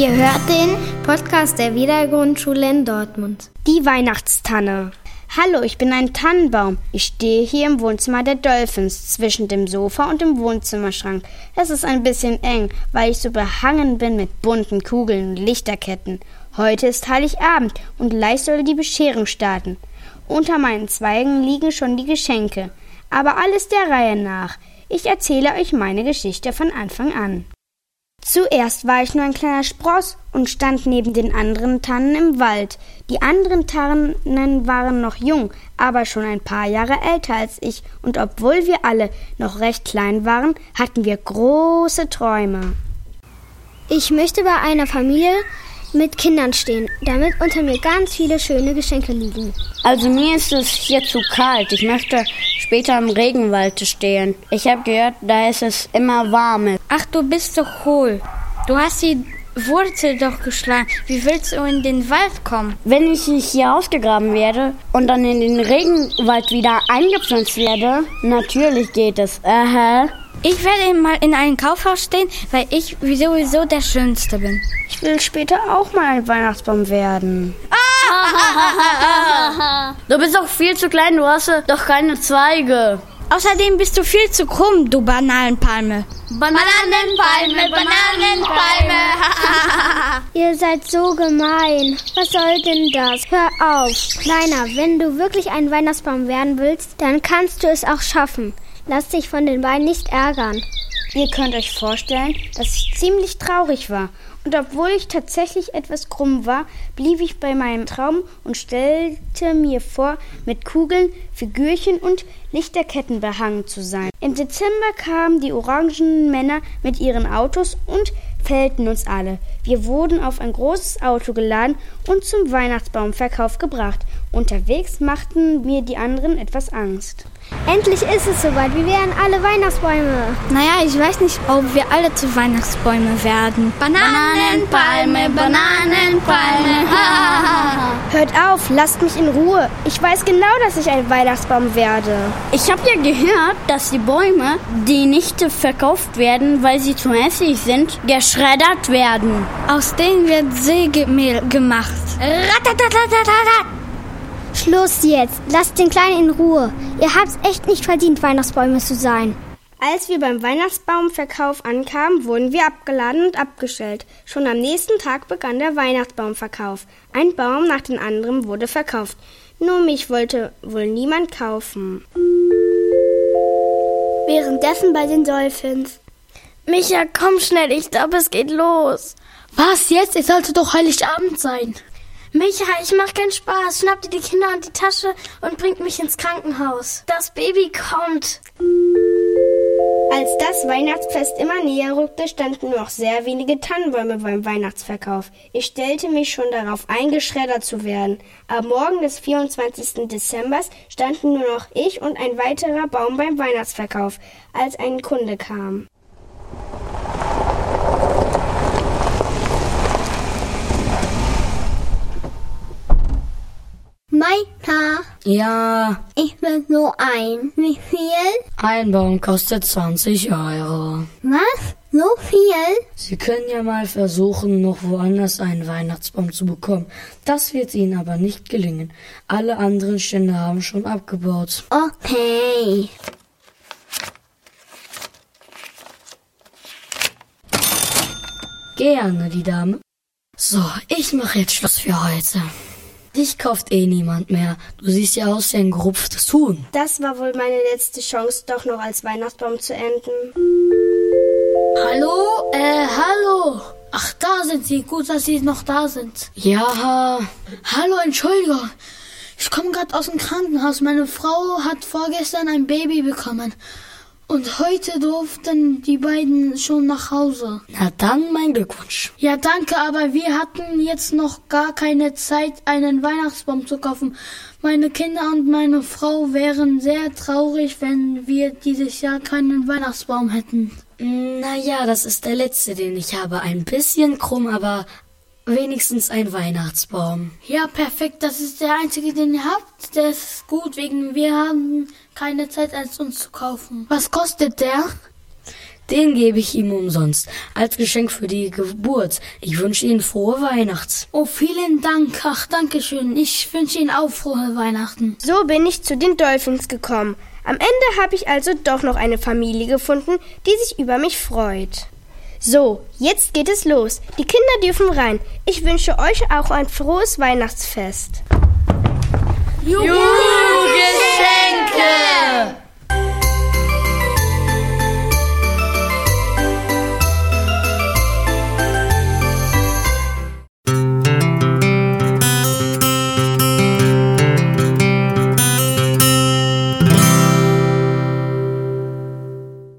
Ihr hört den Podcast der Wiedergrundschule in Dortmund. Die Weihnachtstanne. Hallo, ich bin ein Tannenbaum. Ich stehe hier im Wohnzimmer der Dolphins zwischen dem Sofa und dem Wohnzimmerschrank. Es ist ein bisschen eng, weil ich so behangen bin mit bunten Kugeln und Lichterketten. Heute ist Heiligabend und gleich soll die Bescherung starten. Unter meinen Zweigen liegen schon die Geschenke. Aber alles der Reihe nach. Ich erzähle euch meine Geschichte von Anfang an. Zuerst war ich nur ein kleiner Spross und stand neben den anderen Tannen im Wald. Die anderen Tannen waren noch jung, aber schon ein paar Jahre älter als ich, und obwohl wir alle noch recht klein waren, hatten wir große Träume. Ich möchte bei einer Familie mit Kindern stehen, damit unter mir ganz viele schöne Geschenke liegen. Also mir ist es hier zu kalt. Ich möchte später im Regenwald stehen. Ich habe gehört, da ist es immer warm. Ach, du bist doch hohl. Du hast die Wurzel doch geschlagen. Wie willst du in den Wald kommen? Wenn ich hier ausgegraben werde und dann in den Regenwald wieder eingepflanzt werde, natürlich geht es. Aha. Ich werde mal in einem Kaufhaus stehen, weil ich sowieso der Schönste bin. Ich will später auch mal ein Weihnachtsbaum werden. du bist doch viel zu klein, du hast doch keine Zweige. Außerdem bist du viel zu krumm, du Bananenpalme. Bananenpalme, Bananenpalme. Ihr seid so gemein. Was soll denn das? Hör auf. Kleiner, wenn du wirklich ein Weihnachtsbaum werden willst, dann kannst du es auch schaffen. Lass dich von den beiden nicht ärgern. Ihr könnt euch vorstellen, dass ich ziemlich traurig war. Und obwohl ich tatsächlich etwas krumm war, blieb ich bei meinem Traum und stellte mir vor, mit Kugeln, Figürchen und Lichterketten behangen zu sein. Im Dezember kamen die orangenen Männer mit ihren Autos und fällten uns alle. Wir wurden auf ein großes Auto geladen und zum Weihnachtsbaumverkauf gebracht. Unterwegs machten mir die anderen etwas Angst. Endlich ist es soweit. Wir werden alle Weihnachtsbäume. Naja, ich weiß nicht, ob wir alle zu Weihnachtsbäume werden. Bananenpalme, Bananenpalme. Hört auf, lasst mich in Ruhe. Ich weiß genau, dass ich ein Weihnachtsbaum werde. Ich habe ja gehört, dass die Bäume, die nicht verkauft werden, weil sie zu hässlich sind, geschreddert werden. Aus denen wird Sägemehl gemacht. Ratatatatata. Schluss jetzt. Lasst den Kleinen in Ruhe. Ihr habt's echt nicht verdient, Weihnachtsbäume zu sein. Als wir beim Weihnachtsbaumverkauf ankamen, wurden wir abgeladen und abgestellt. Schon am nächsten Tag begann der Weihnachtsbaumverkauf. Ein Baum nach dem anderen wurde verkauft. Nur mich wollte wohl niemand kaufen. Währenddessen bei den Dolphins. Micha, komm schnell, ich glaube, es geht los. Was jetzt? Es sollte doch Heiligabend sein. Micha, ich mach keinen Spaß. Schnapp dir die Kinder und die Tasche und bringt mich ins Krankenhaus. Das Baby kommt. Als das Weihnachtsfest immer näher rückte, standen nur noch sehr wenige Tannenbäume beim Weihnachtsverkauf. Ich stellte mich schon darauf ein, geschreddert zu werden. Am Morgen des 24. Dezember standen nur noch ich und ein weiterer Baum beim Weihnachtsverkauf, als ein Kunde kam. Meiner. Ja, Ich will so ein. Wie viel? ein Baum kostet 20 Euro. Was? So viel? Sie können ja mal versuchen, noch woanders einen Weihnachtsbaum zu bekommen. Das wird Ihnen aber nicht gelingen. Alle anderen Stände haben schon abgebaut. Okay. Gerne, die Dame. So, ich mache jetzt Schluss für heute. Dich kauft eh niemand mehr. Du siehst ja aus wie ein gerupftes Huhn. Das war wohl meine letzte Chance, doch noch als Weihnachtsbaum zu enden. Hallo? Äh, hallo. Ach, da sind Sie. Gut, dass Sie noch da sind. Ja, Hallo, Entschuldigung. Ich komme gerade aus dem Krankenhaus. Meine Frau hat vorgestern ein Baby bekommen. Und heute durften die beiden schon nach Hause. na dann mein Glückwunsch. Ja, danke, aber wir hatten jetzt noch gar keine Zeit, einen Weihnachtsbaum zu kaufen. Meine Kinder und meine Frau wären sehr traurig, wenn wir dieses Jahr keinen Weihnachtsbaum hätten. Naja, das ist der letzte, den ich habe. Ein bisschen krumm, aber wenigstens ein Weihnachtsbaum. Ja, perfekt. Das ist der einzige, den ihr habt. Der ist gut, wegen wir haben keine Zeit, als uns zu kaufen. Was kostet der? Den gebe ich ihm umsonst, als Geschenk für die Geburt. Ich wünsche Ihnen frohe Weihnachts. Oh, vielen Dank. Ach, danke schön. Ich wünsche Ihnen auch frohe Weihnachten. So bin ich zu den Dolphins gekommen. Am Ende habe ich also doch noch eine Familie gefunden, die sich über mich freut. So, jetzt geht es los. Die Kinder dürfen rein. Ich wünsche euch auch ein frohes Weihnachtsfest. Juhu!